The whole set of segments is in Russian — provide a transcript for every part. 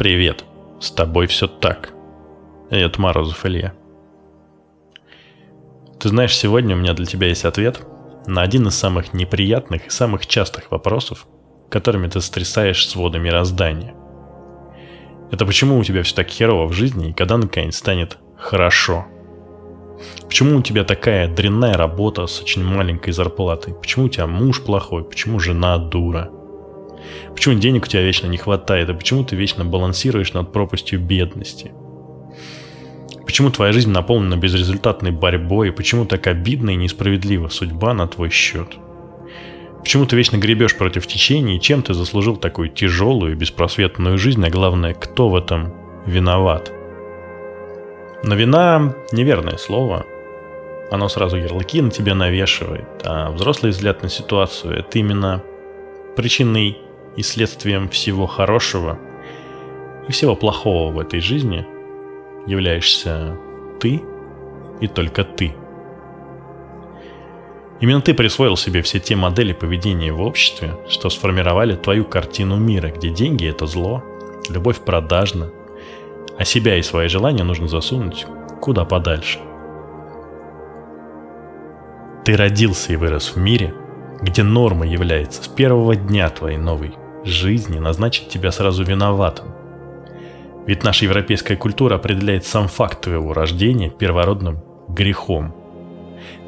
Привет, с тобой все так. Это Морозов Илья. Ты знаешь, сегодня у меня для тебя есть ответ на один из самых неприятных и самых частых вопросов, которыми ты стрясаешь своды мироздания. Это почему у тебя все так херово в жизни и когда наконец станет хорошо? Почему у тебя такая дрянная работа с очень маленькой зарплатой? Почему у тебя муж плохой? Почему жена дура? Почему денег у тебя вечно не хватает? А почему ты вечно балансируешь над пропастью бедности? Почему твоя жизнь наполнена безрезультатной борьбой? И почему так обидна и несправедлива судьба на твой счет? Почему ты вечно гребешь против течения и чем ты заслужил такую тяжелую и беспросветную жизнь, а главное, кто в этом виноват? Но вина – неверное слово. Оно сразу ярлыки на тебя навешивает, а взрослый взгляд на ситуацию – это именно причиной и следствием всего хорошего и всего плохого в этой жизни являешься ты и только ты. Именно ты присвоил себе все те модели поведения в обществе, что сформировали твою картину мира, где деньги – это зло, любовь продажна, а себя и свои желания нужно засунуть куда подальше. Ты родился и вырос в мире, где норма является с первого дня твоей новой жизни назначить тебя сразу виноватым. Ведь наша европейская культура определяет сам факт твоего рождения первородным грехом.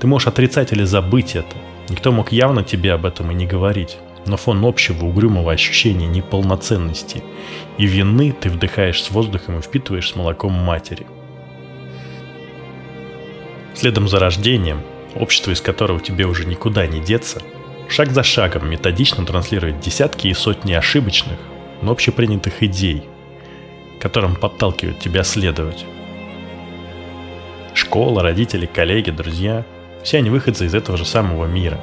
Ты можешь отрицать или забыть это. Никто мог явно тебе об этом и не говорить. Но фон общего угрюмого ощущения неполноценности и вины ты вдыхаешь с воздухом и впитываешь с молоком матери. Следом за рождением, общество, из которого тебе уже никуда не деться, шаг за шагом методично транслирует десятки и сотни ошибочных, но общепринятых идей, которым подталкивают тебя следовать. Школа, родители, коллеги, друзья – все они выходцы из этого же самого мира.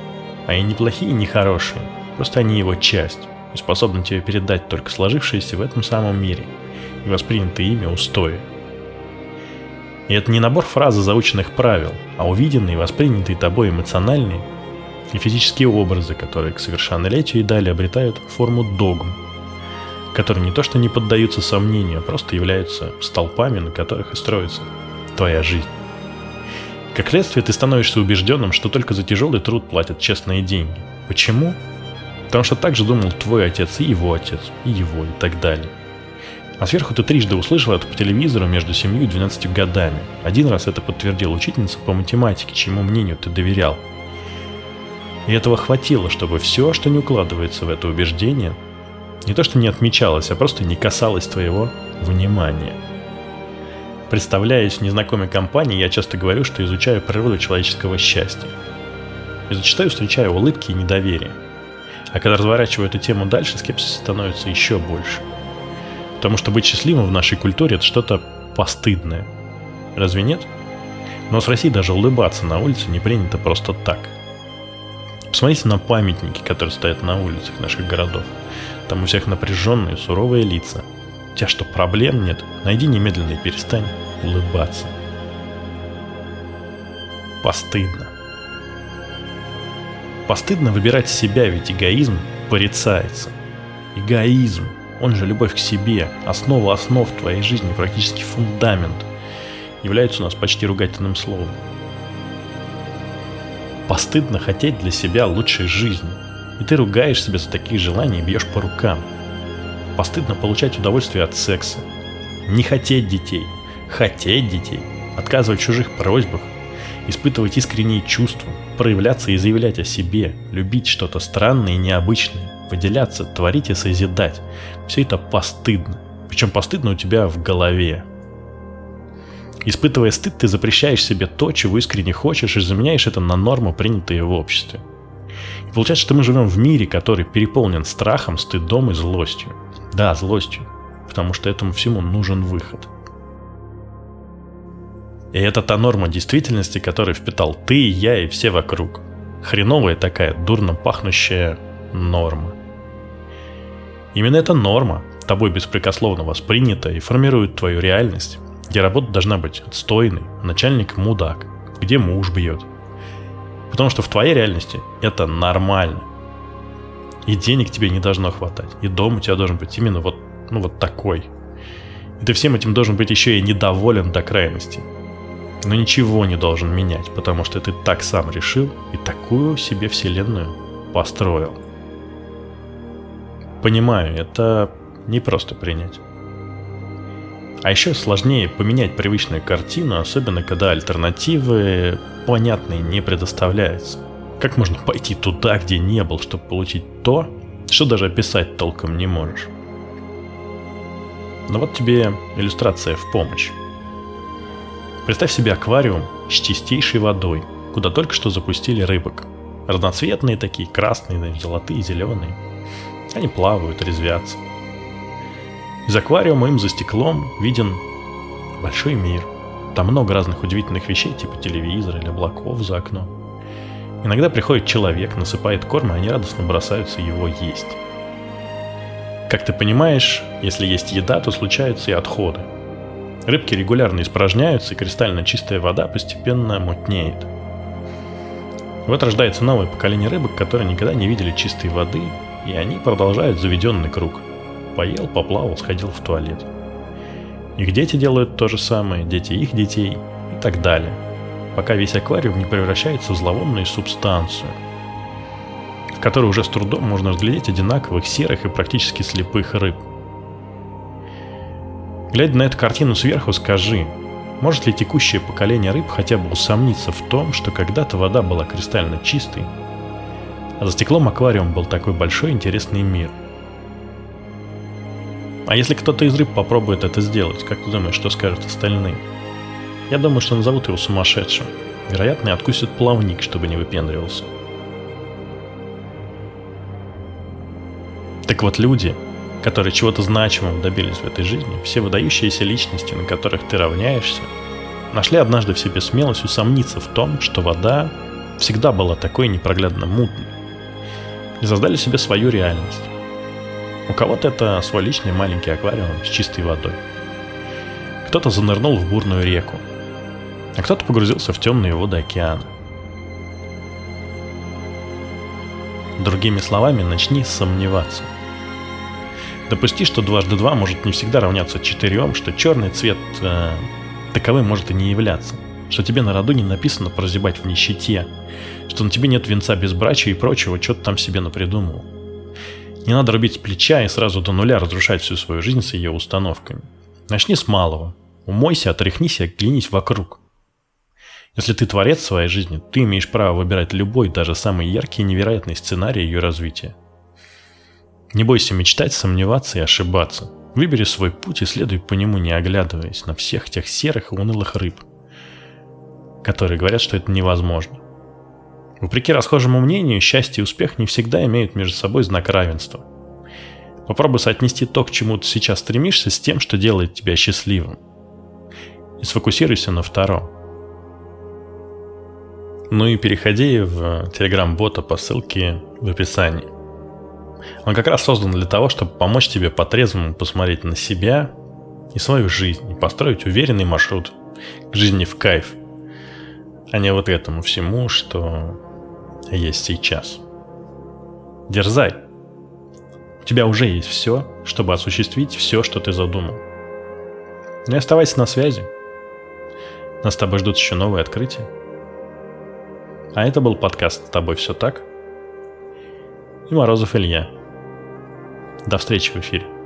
А и не плохие, и не хорошие, просто они его часть и способны тебе передать только сложившиеся в этом самом мире и воспринятые ими устои. И это не набор фраз и заученных правил, а увиденные и воспринятые тобой эмоциональные и физические образы, которые к совершеннолетию и далее обретают форму догм, которые не то что не поддаются сомнению, а просто являются столпами, на которых и строится твоя жизнь. Как следствие, ты становишься убежденным, что только за тяжелый труд платят честные деньги. Почему? Потому что так же думал твой отец и его отец, и его, и так далее. А сверху ты трижды услышал это по телевизору между 7 и 12 годами. Один раз это подтвердила учительница по математике, чьему мнению ты доверял – и этого хватило, чтобы все, что не укладывается в это убеждение, не то что не отмечалось, а просто не касалось твоего внимания. Представляясь в незнакомой компании, я часто говорю, что изучаю природу человеческого счастья. И зачастую встречаю улыбки и недоверие. А когда разворачиваю эту тему дальше, скепсис становится еще больше. Потому что быть счастливым в нашей культуре это что-то постыдное. Разве нет? Но с Россией даже улыбаться на улице не принято просто так – Посмотрите на памятники, которые стоят на улицах наших городов. Там у всех напряженные, суровые лица. У тебя что, проблем нет? Найди немедленно и перестань улыбаться. Постыдно. Постыдно выбирать себя, ведь эгоизм порицается. Эгоизм, он же любовь к себе, основа основ твоей жизни, практически фундамент, является у нас почти ругательным словом. Постыдно хотеть для себя лучшей жизни. И ты ругаешь себя за такие желания и бьешь по рукам. Постыдно получать удовольствие от секса. Не хотеть детей. Хотеть детей. Отказывать чужих просьбах. Испытывать искренние чувства. Проявляться и заявлять о себе. Любить что-то странное и необычное. Выделяться, творить и созидать. Все это постыдно. Причем постыдно у тебя в голове. Испытывая стыд, ты запрещаешь себе то, чего искренне хочешь, и заменяешь это на норму, принятые в обществе. И получается, что мы живем в мире, который переполнен страхом, стыдом и злостью. Да, злостью, потому что этому всему нужен выход. И это та норма действительности, которую впитал ты, я и все вокруг. Хреновая такая, дурно пахнущая норма. Именно эта норма, тобой беспрекословно воспринята и формирует твою реальность, где работа должна быть отстойной, начальник мудак, где муж бьет. Потому что в твоей реальности это нормально. И денег тебе не должно хватать, и дом у тебя должен быть именно вот, ну вот такой. И ты всем этим должен быть еще и недоволен до крайности. Но ничего не должен менять, потому что ты так сам решил и такую себе вселенную построил. Понимаю, это не просто принять. А еще сложнее поменять привычную картину, особенно когда альтернативы понятные не предоставляются. Как можно пойти туда, где не был, чтобы получить то, что даже описать толком не можешь? Но вот тебе иллюстрация в помощь. Представь себе аквариум с чистейшей водой, куда только что запустили рыбок. Разноцветные такие, красные, золотые, зеленые. Они плавают, резвятся. Из аквариума им за стеклом виден большой мир. Там много разных удивительных вещей, типа телевизора или облаков за окном. Иногда приходит человек, насыпает корм, и они радостно бросаются его есть. Как ты понимаешь, если есть еда, то случаются и отходы. Рыбки регулярно испражняются, и кристально чистая вода постепенно мутнеет. Вот рождается новое поколение рыбок, которые никогда не видели чистой воды, и они продолжают заведенный круг. Поел, поплавал, сходил в туалет. Их дети делают то же самое, дети их детей и так далее, пока весь аквариум не превращается в зловонную субстанцию – в которой уже с трудом можно разглядеть одинаковых серых и практически слепых рыб. Глядя на эту картину сверху, скажи, может ли текущее поколение рыб хотя бы усомниться в том, что когда-то вода была кристально чистой, а за стеклом аквариум был такой большой интересный мир? А если кто-то из рыб попробует это сделать, как ты думаешь, что скажут остальные? Я думаю, что назовут его сумасшедшим. Вероятно, и откусят плавник, чтобы не выпендривался. Так вот, люди, которые чего-то значимого добились в этой жизни, все выдающиеся личности, на которых ты равняешься, нашли однажды в себе смелость усомниться в том, что вода всегда была такой непроглядно мутной, и создали себе свою реальность. У кого-то это свой личный маленький аквариум с чистой водой. Кто-то занырнул в бурную реку, а кто-то погрузился в темные воды океана. Другими словами, начни сомневаться – Допусти, что дважды два может не всегда равняться четырем, что черный цвет э, таковым может и не являться, что тебе на роду не написано прозябать в нищете, что на тебе нет венца безбрачия и прочего, что ты там себе напридумывал. Не надо рубить с плеча и сразу до нуля разрушать всю свою жизнь с ее установками. Начни с малого. Умойся, отряхнись и оглянись вокруг. Если ты творец своей жизни, ты имеешь право выбирать любой, даже самый яркий и невероятный сценарий ее развития. Не бойся мечтать, сомневаться и ошибаться. Выбери свой путь и следуй по нему, не оглядываясь на всех тех серых и унылых рыб, которые говорят, что это невозможно. Вопреки расхожему мнению, счастье и успех не всегда имеют между собой знак равенства. Попробуй соотнести то, к чему ты сейчас стремишься, с тем, что делает тебя счастливым. И сфокусируйся на втором. Ну и переходи в телеграм-бота по ссылке в описании. Он как раз создан для того, чтобы помочь тебе по-трезвому посмотреть на себя и свою жизнь, и построить уверенный маршрут к жизни в кайф, а не вот этому всему, что есть сейчас. Дерзай. У тебя уже есть все, чтобы осуществить все, что ты задумал. И оставайся на связи. Нас с тобой ждут еще новые открытия. А это был подкаст «С тобой все так?» и Морозов Илья. До встречи в эфире.